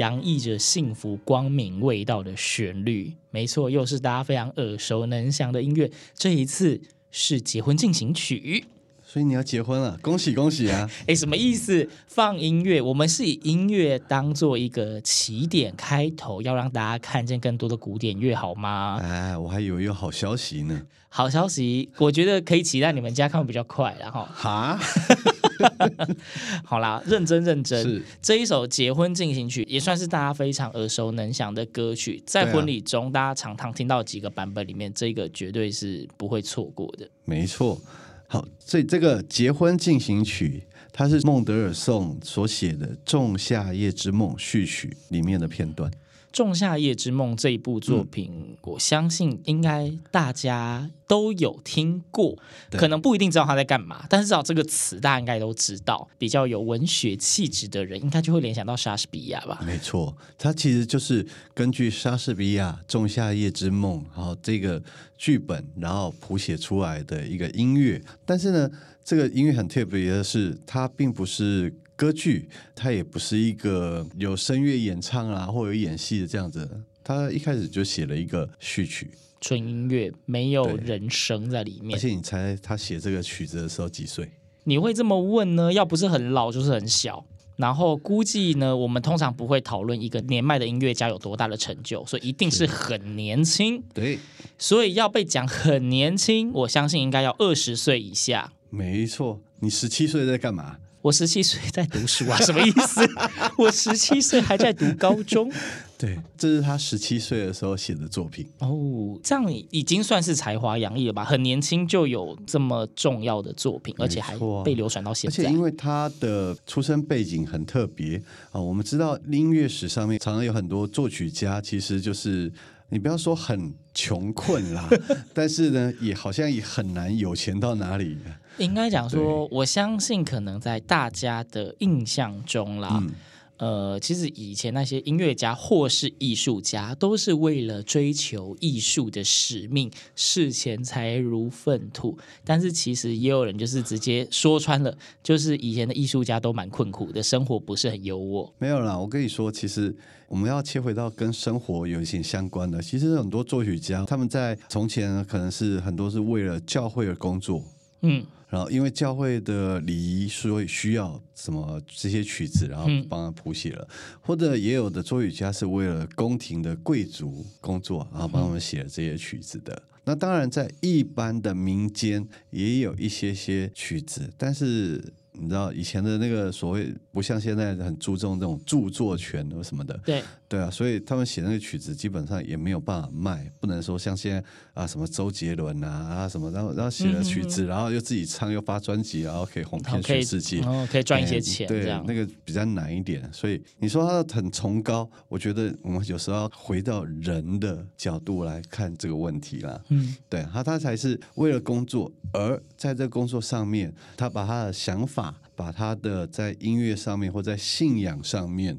洋溢着幸福光明味道的旋律，没错，又是大家非常耳熟能详的音乐。这一次是结婚进行曲，所以你要结婚了，恭喜恭喜啊！哎，什么意思？放音乐，我们是以音乐当做一个起点开头，要让大家看见更多的古典乐，好吗？哎，我还以为有好消息呢。好消息，我觉得可以期待你们家看比较快，然后哈。好啦，认真认真。是这一首结婚进行曲，也算是大家非常耳熟能详的歌曲，在婚礼中大家常常听到几个版本里面，这个绝对是不会错过的。没错。好，所以这个结婚进行曲，它是孟德尔颂所写的《仲夏夜之梦》序曲里面的片段。《仲夏夜之梦》这一部作品，嗯，我相信应该大家都有听过，可能不一定知道他在干嘛，但是至少这个词大家应该都知道。比较有文学气质的人，应该就会联想到莎士比亚吧？没错，它其实就是根据莎士比亚《仲夏夜之梦》然后这个剧本，然后谱写出来的一个音乐。但是呢，这个音乐很特别的是，它并不是。歌剧，它也不是一个有声乐演唱啊，或有演戏的这样子。他一开始就写了一个序曲，纯音乐，没有人声在里面。而且你猜他写这个曲子的时候几岁？你会这么问呢？要不是很老，就是很小。然后估计呢，我们通常不会讨论一个年迈的音乐家有多大的成就，所以一定是很年轻。对，所以要被讲很年轻，我相信应该要二十岁以下。没错，你十七岁在干嘛？我十七岁在读书啊，什么意思？我十七岁还在读高中。对，这是他十七岁的时候写的作品。哦，这样已经算是才华洋溢了吧？很年轻就有这么重要的作品，而且还被流传到现在。而且因为他的出生背景很特别啊，我们知道音乐史上面常常有很多作曲家，其实就是你不要说很穷困啦，但是呢，也好像也很难有钱到哪里。应该讲说，我相信可能在大家的印象中啦，嗯、呃，其实以前那些音乐家或是艺术家，都是为了追求艺术的使命，视钱财如粪土。但是其实也有人就是直接说穿了，就是以前的艺术家都蛮困苦的，生活不是很优渥。没有啦，我跟你说，其实我们要切回到跟生活有一些相关的。其实很多作曲家他们在从前可能是很多是为了教会而工作，嗯。然后，因为教会的礼仪，所以需要什么这些曲子，然后帮他谱写了。嗯、或者也有的作曲家是为了宫廷的贵族工作，然后帮他们写了这些曲子的。嗯、那当然，在一般的民间也有一些些曲子，但是。你知道以前的那个所谓不像现在很注重这种著作权或什么的，对对啊，所以他们写那个曲子基本上也没有办法卖，不能说像现在啊什么周杰伦啊啊什么，然后然后写了曲子，嗯、然后又自己唱又发专辑，然后可以红遍全世界，哦，可以赚一些钱，对，那个比较难一点。所以你说他很崇高，我觉得我们有时候要回到人的角度来看这个问题啦。嗯，对，他他才是为了工作，而在这个工作上面，他把他的想法。把他的在音乐上面或在信仰上面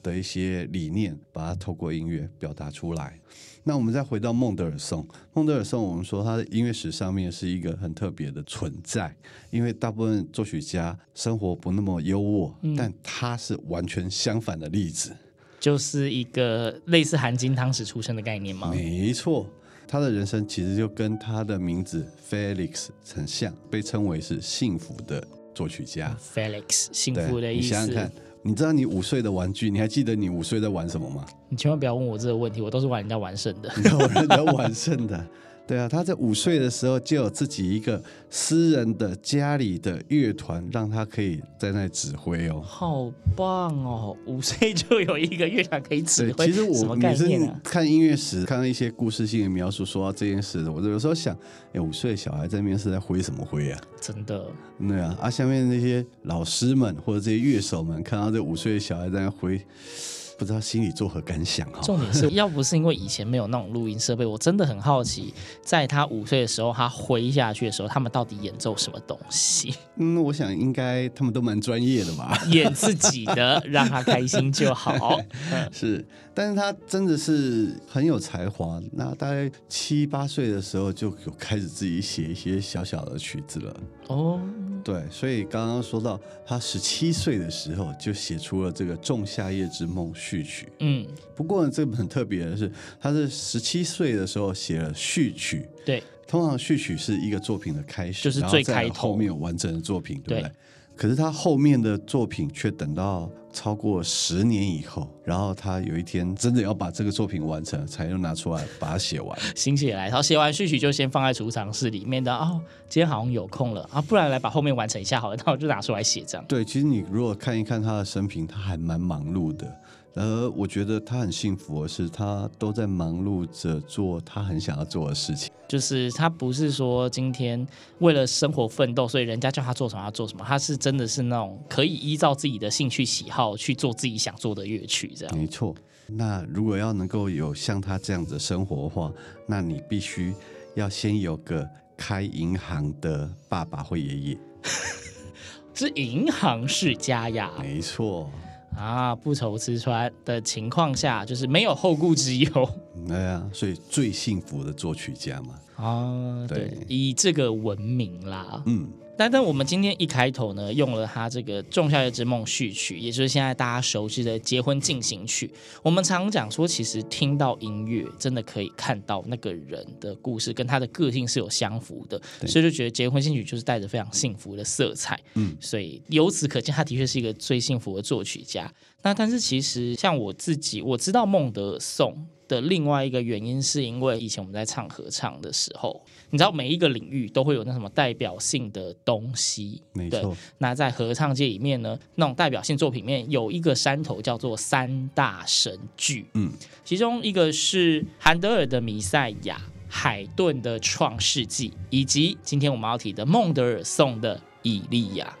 的一些理念，把它透过音乐表达出来。那我们再回到孟德尔颂，孟德尔颂，我们说他的音乐史上面是一个很特别的存在，因为大部分作曲家生活不那么优渥，嗯、但他是完全相反的例子，就是一个类似含金汤匙出生的概念吗？没错，他的人生其实就跟他的名字 Felix 很像，被称为是幸福的作曲家。Felix 幸福的意思。你想想看。你知道你五岁的玩具？你还记得你五岁在玩什么吗？你千万不要问我这个问题，我都是玩人家玩剩的。你玩人家玩剩的。对啊，他在五岁的时候就有自己一个私人的家里的乐团，让他可以在那里指挥哦。好棒哦！五岁就有一个乐团可以指挥，其实我每次看音乐史，看到一些故事性的描述，说到这件事，我有时候想，哎，五岁的小孩在那边是在挥什么挥啊？真的。对啊，啊，下面那些老师们或者这些乐手们，看到这五岁的小孩在那挥。不知道心里作何感想哈？重点是 要不是因为以前没有那种录音设备，我真的很好奇，在他五岁的时候，他挥下去的时候，他们到底演奏什么东西？嗯，我想应该他们都蛮专业的吧，演自己的，让他开心就好。是，但是他真的是很有才华。那大概七八岁的时候，就有开始自己写一些小小的曲子了。哦。对，所以刚刚说到他十七岁的时候就写出了这个《仲夏夜之梦》序曲。嗯，不过呢，这个很特别的是，他是十七岁的时候写了序曲。对，通常序曲是一个作品的开始，就是最开头，后面有完整的作品，对不对？对可是他后面的作品却等到超过十年以后，然后他有一天真的要把这个作品完成，才又拿出来把它写完。心血来，然后写完序曲就先放在储藏室里面的哦，今天好像有空了啊，不然来把后面完成一下好了，那我就拿出来写这样。对，其实你如果看一看他的生平，他还蛮忙碌的。而我觉得他很幸福的是，他都在忙碌着做他很想要做的事情。就是他不是说今天为了生活奋斗，所以人家叫他做什么他做什么。他是真的是那种可以依照自己的兴趣喜好去做自己想做的乐曲，这样。没错。那如果要能够有像他这样子的生活的话，那你必须要先有个开银行的爸爸或爷爷。是银行世家呀。没错。啊，不愁吃穿的情况下，就是没有后顾之忧。对啊，所以最幸福的作曲家嘛。啊，对，对，以这个闻名啦。嗯。但但我们今天一开头呢，用了他这个《仲夏夜之梦》序曲，也就是现在大家熟知的结婚进行曲。我们常讲说，其实听到音乐，真的可以看到那个人的故事跟他的个性是有相符的，所以就觉得结婚进行曲就是带着非常幸福的色彩。嗯，所以由此可见，他的确是一个最幸福的作曲家。那但是其实像我自己，我知道孟德尔颂。的另外一个原因，是因为以前我们在唱合唱的时候，你知道每一个领域都会有那什么代表性的东西，没错。那在合唱界里面呢，那种代表性作品里面有一个山头叫做三大神剧，嗯，其中一个是韩德尔的《弥赛亚》，海顿的《创世纪》，以及今天我们要提的孟德尔颂的《以利亚》。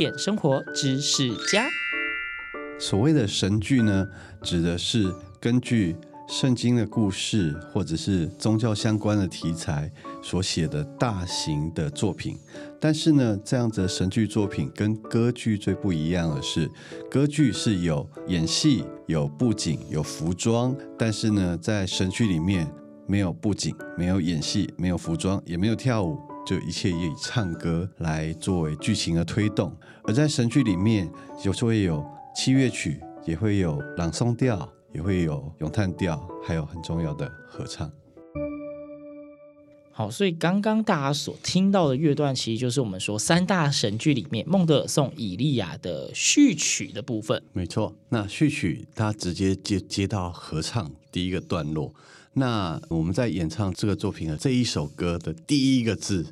点生活知识家。所谓的神剧呢，指的是根据圣经的故事或者是宗教相关的题材所写的大型的作品。但是呢，这样子的神剧作品跟歌剧最不一样的是，歌剧是有演戏、有布景、有服装，但是呢，在神剧里面。没有布景，没有演戏，没有服装，也没有跳舞，就一切以唱歌来作为剧情的推动。而在神剧里面，有时会有器乐曲，也会有朗诵调，也会有咏叹调，还有很重要的合唱。好，所以刚刚大家所听到的乐段，其实就是我们说三大神剧里面孟德尔颂《以利亚》的序曲的部分。没错，那序曲它直接接接到合唱第一个段落。那我们在演唱这个作品的这一首歌的第一个字，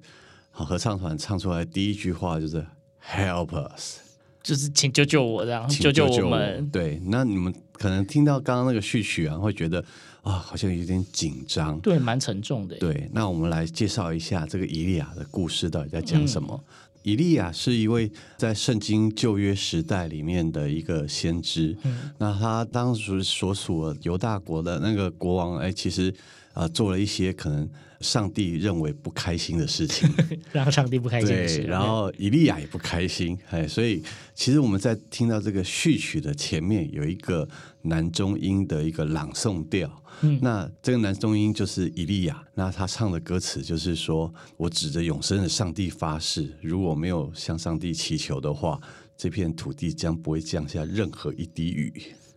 好，合唱团唱出来第一句话就是 “Help us”，就是请救救我这样，请救救我们。对，那你们可能听到刚刚那个序曲啊，会觉得啊，好像有点紧张，对，蛮沉重的。对，那我们来介绍一下这个伊利亚的故事到底在讲什么。嗯以利亚是一位在圣经旧约时代里面的一个先知。嗯、那他当时所属犹大国的那个国王，哎，其实啊、呃，做了一些可能上帝认为不开心的事情，让上帝不开心的事。对，然后以利亚也不开心，哎，所以其实我们在听到这个序曲的前面有一个男中音的一个朗诵调。嗯，那这个男中音就是以利亚，那他唱的歌词就是说：“我指着永生的上帝发誓，如果没有向上帝祈求的话，这片土地将不会降下任何一滴雨。”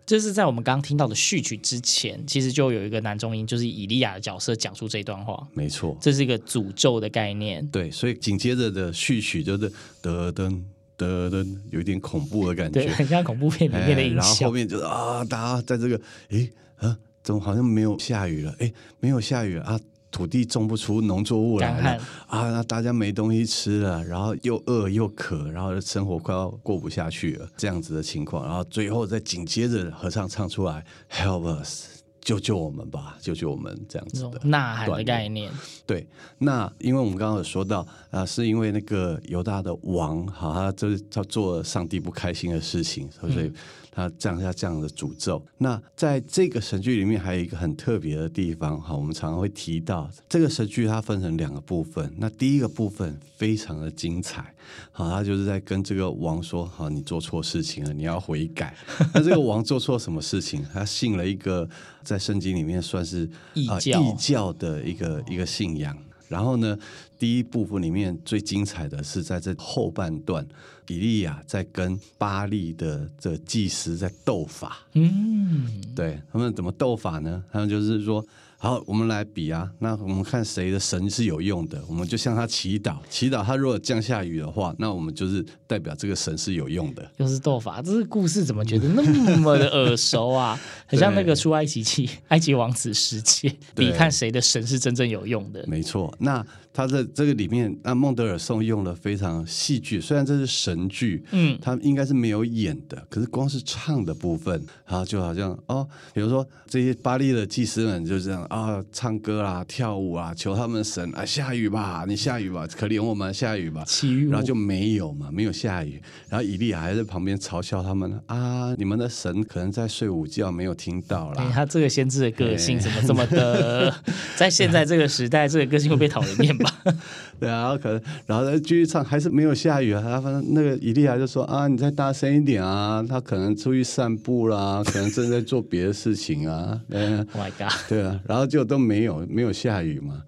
就是在我们刚刚听到的序曲之前，其实就有一个男中音，就是以利亚的角色讲出这段话。没错，这是一个诅咒的概念。对，所以紧接着的序曲就是噔噔噔噔，有一点恐怖的感觉，对，很像恐怖片里面的音效。然后后面就是啊，大家在这个诶啊。怎么好像没有下雨了？哎，没有下雨啊！土地种不出农作物来了啊！那大家没东西吃了，然后又饿又渴，然后生活快要过不下去了，这样子的情况。然后最后再紧接着合唱唱出来，Help us，救救我们吧，救救我们，这样子的呐喊的概念。对，那因为我们刚刚有说到啊，是因为那个犹大的王，好，他就是他做了上帝不开心的事情，所以。嗯他降下这样的诅咒。那在这个神剧里面，还有一个很特别的地方，哈，我们常常会提到这个神剧，它分成两个部分。那第一个部分非常的精彩，好，他就是在跟这个王说，好，你做错事情了，你要悔改。那这个王做错什么事情？他信了一个在圣经里面算是异教、呃、异教的一个一个信仰。然后呢，第一部分里面最精彩的是在这后半段，比利亚在跟巴利的这祭司在斗法。嗯，对，他们怎么斗法呢？他们就是说。好，我们来比啊。那我们看谁的神是有用的，我们就向他祈祷。祈祷他如果降下雨的话，那我们就是代表这个神是有用的。又是斗法，这个故事怎么觉得那么的耳熟啊？很像那个出埃及记，埃及王子世界，比看谁的神是真正有用的。没错，那。他在这个里面，那孟德尔颂用了非常戏剧，虽然这是神剧，嗯，他应该是没有演的，可是光是唱的部分，然后就好像哦，比如说这些巴黎的祭司们就这样啊、哦，唱歌啊，跳舞啊，求他们神啊，下雨吧，你下雨吧，可怜我们，下雨吧，然后就没有嘛，没有下雨，然后以利亚还在旁边嘲笑他们啊，你们的神可能在睡午觉，没有听到啦。他这个先知的个性怎么这么的，在现在这个时代，这个个性会被讨人厌。对啊，然后可能，然后再继续唱，还是没有下雨啊。他反正那个伊利亚就说啊，你再大声一点啊。他可能出去散步啦，可能正在做别的事情啊。对 啊，Oh my God，对啊，然后就都没有没有下雨嘛。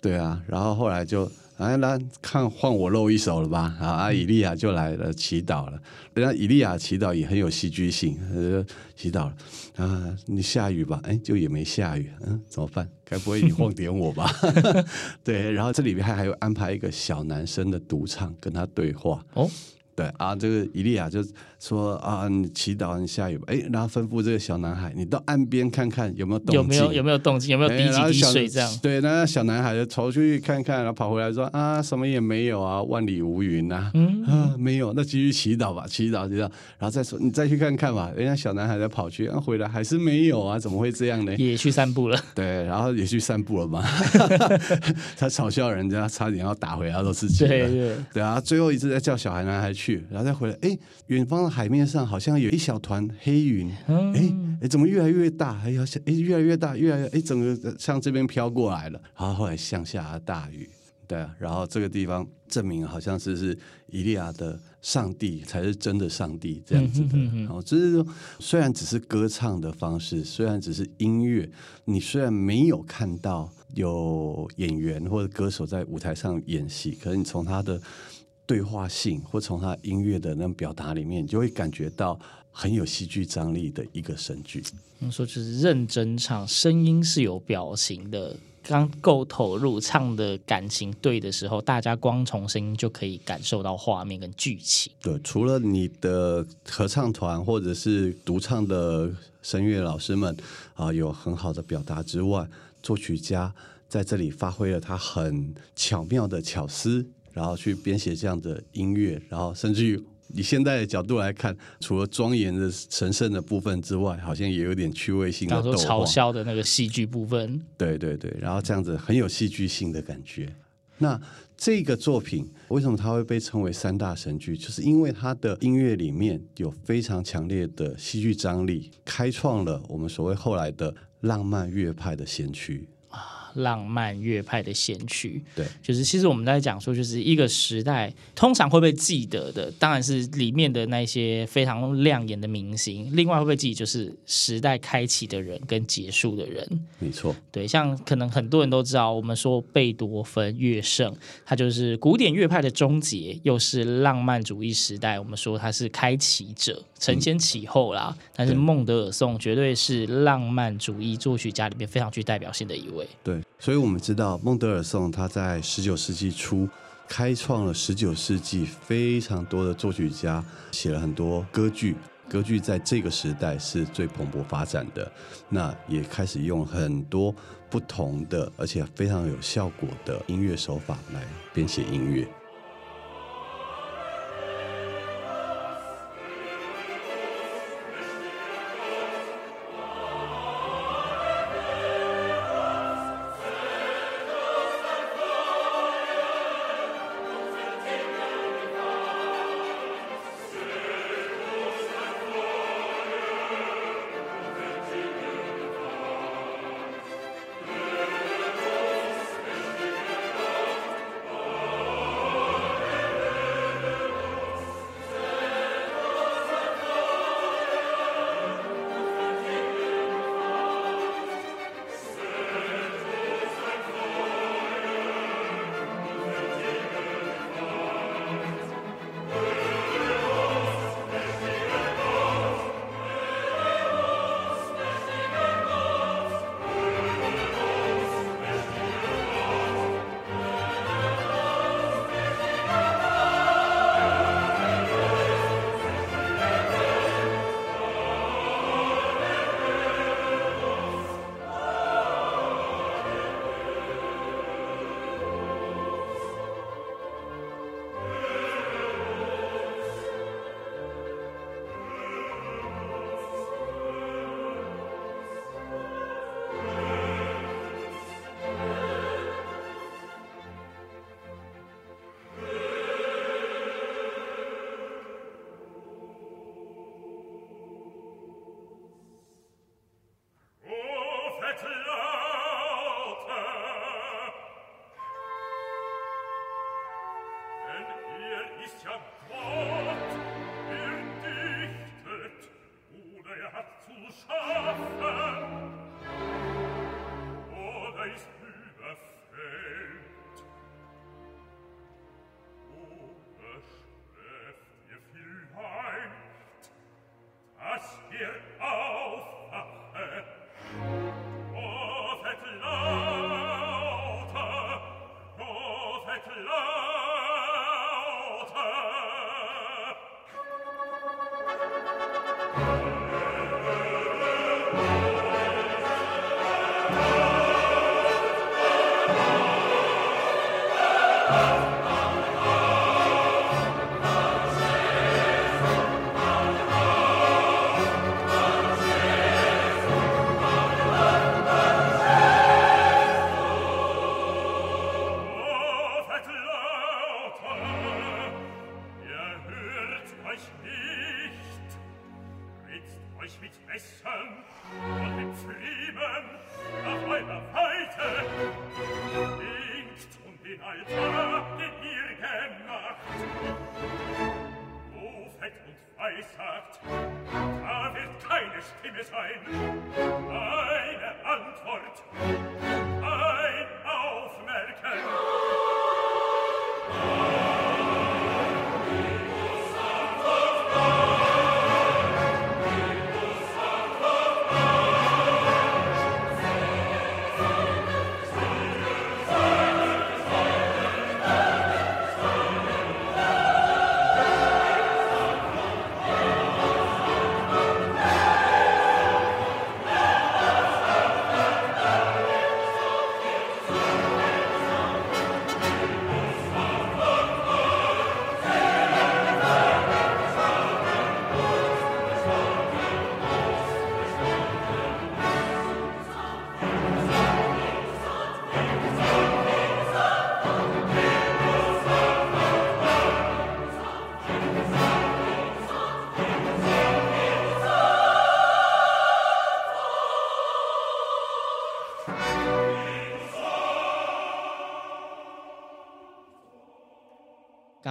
对啊，然后后来就。来来看，换我露一手了吧？啊，以利亚就来了，祈祷了。人家以利亚祈祷也很有戏剧性，呃，祈祷了啊，你下雨吧？哎，就也没下雨，嗯，怎么办？该不会你晃点我吧？对，然后这里面还还有安排一个小男生的独唱，跟他对话。哦。对啊，这个以利亚就说啊，你祈祷你下雨吧，哎，然后吩咐这个小男孩，你到岸边看看有没有动静，有没有有没有动静，有没有滴几滴水这样。对，那小男孩就跑出去看看，然后跑回来说啊，什么也没有啊，万里无云呐，嗯啊，没有，那继续祈祷吧，祈祷祈祷，然后再说你再去看看吧。人家小男孩再跑去，然后回来还是没有啊，怎么会这样呢？也去散步了。对，然后也去散步了嘛。他嘲笑人家，差点要打回他的自己。对对对啊，最后一次再叫小孩男孩去。然后再回来，哎，远方的海面上好像有一小团黑云，哎哎，怎么越来越大？哎呀，哎，越来越大，越来越，哎，整个向这边飘过来了。然后后来向下大雨，对啊，然后这个地方证明好像是是以利亚的上帝才是真的上帝这样子的。然后就是说，虽然只是歌唱的方式，虽然只是音乐，你虽然没有看到有演员或者歌手在舞台上演戏，可是你从他的对话性或从他音乐的那种表达里面，你就会感觉到很有戏剧张力的一个神剧。我们说就是认真唱，声音是有表情的，刚够投入，唱的感情对的时候，大家光从声音就可以感受到画面跟剧情。对，除了你的合唱团或者是独唱的声乐老师们啊、呃，有很好的表达之外，作曲家在这里发挥了他很巧妙的巧思。然后去编写这样的音乐，然后甚至于以现在的角度来看，除了庄严的神圣的部分之外，好像也有点趣味性的逗嘲笑的那个戏剧部分。对对对，然后这样子很有戏剧性的感觉。那这个作品为什么它会被称为三大神剧？就是因为它的音乐里面有非常强烈的戏剧张力，开创了我们所谓后来的浪漫乐派的先驱。浪漫乐派的先驱，对，就是其实我们在讲说，就是一个时代通常会被记得的，当然是里面的那些非常亮眼的明星。另外会被记，就是时代开启的人跟结束的人。没错，对，像可能很多人都知道，我们说贝多芬、乐圣，他就是古典乐派的终结，又是浪漫主义时代，我们说他是开启者，承先启后啦。嗯、但是孟德尔颂绝对是浪漫主义作曲家里面非常具代表性的一位。对。所以，我们知道孟德尔颂他在十九世纪初开创了十九世纪非常多的作曲家，写了很多歌剧。歌剧在这个时代是最蓬勃发展的，那也开始用很多不同的而且非常有效果的音乐手法来编写音乐。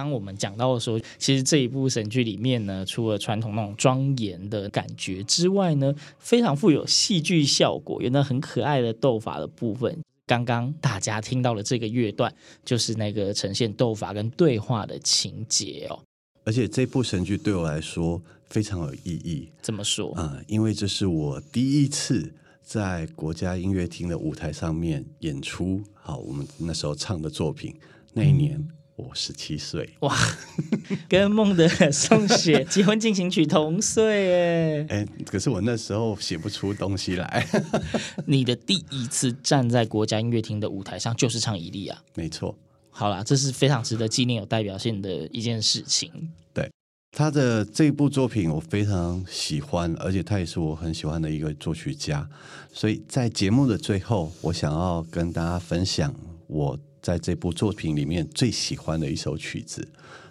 刚我们讲到的时候，其实这一部神剧里面呢，除了传统那种庄严的感觉之外呢，非常富有戏剧效果，有那很可爱的斗法的部分。刚刚大家听到了这个乐段，就是那个呈现斗法跟对话的情节哦。而且这部神剧对我来说非常有意义。怎么说？啊、嗯，因为这是我第一次在国家音乐厅的舞台上面演出。好，我们那时候唱的作品，那一年。嗯我十七岁哇，跟孟德尔颂写结婚进行曲同岁哎 哎，可是我那时候写不出东西来。你的第一次站在国家音乐厅的舞台上就是唱《伊利亚》，没错。好啦，这是非常值得纪念、有代表性的一件事情。对他的这部作品，我非常喜欢，而且他也是我很喜欢的一个作曲家。所以在节目的最后，我想要跟大家分享我。在这部作品里面最喜欢的一首曲子，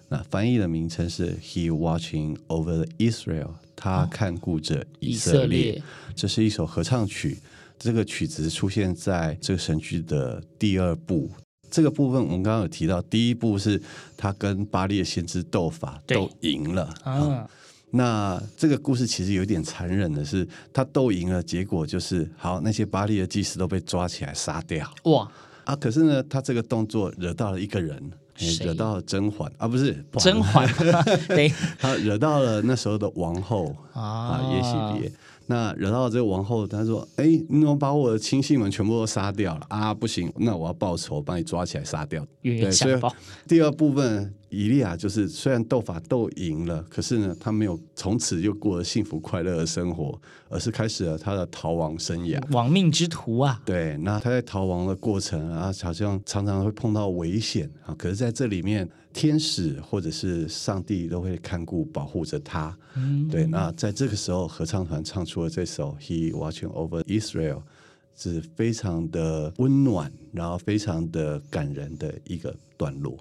那翻译的名称是 He Watching Over Israel，他看顾着以色列。哦，以色列。这是一首合唱曲，这个曲子出现在这个神剧的第二部。这个部分我们刚刚有提到，第一部是他跟巴力的先知斗法，斗赢了啊，嗯。那这个故事其实有点残忍的是，他斗赢了，结果就是好，那些巴力的祭司都被抓起来杀掉。哇！啊！可是呢，他这个动作惹到了一个人，惹到了甄嬛啊，不是甄嬛，他惹到了那时候的王后啊，耶洗别。那惹到了这个王后，她说：“哎，你怎么把我的亲信们全部都杀掉了啊？不行，那我要报仇，把你抓起来杀掉。”对，所以第二部分。以利亚就是虽然斗法斗赢了，可是呢，他没有从此就过了幸福快乐的生活，而是开始了他的逃亡生涯。亡命之徒啊！对，那他在逃亡的过程啊，好像常常会碰到危险啊。可是在这里面，天使或者是上帝都会看顾保护着他。嗯，对。那在这个时候，合唱团唱出了这首《He Watching Over Israel》，是非常的温暖，然后非常的感人的一个段落。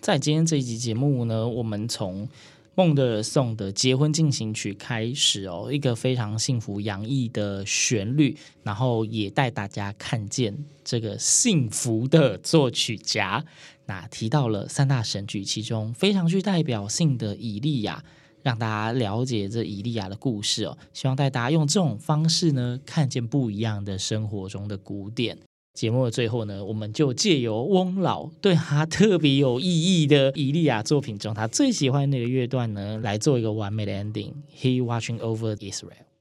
在今天这一集节目呢，我们从孟德尔颂的《结婚进行曲》开始哦，一个非常幸福洋溢的旋律，然后也带大家看见这个幸福的作曲家。那提到了三大神剧，其中非常具代表性的《以利亚》，让大家了解这以利亚的故事哦。希望带大家用这种方式呢，看见不一样的生活中的古典。节目的最后呢，我们就借由翁老对他特别有意义的《以利亚》作品中他最喜欢那个乐段呢，来做一个完美的 ending。He watching over Israel。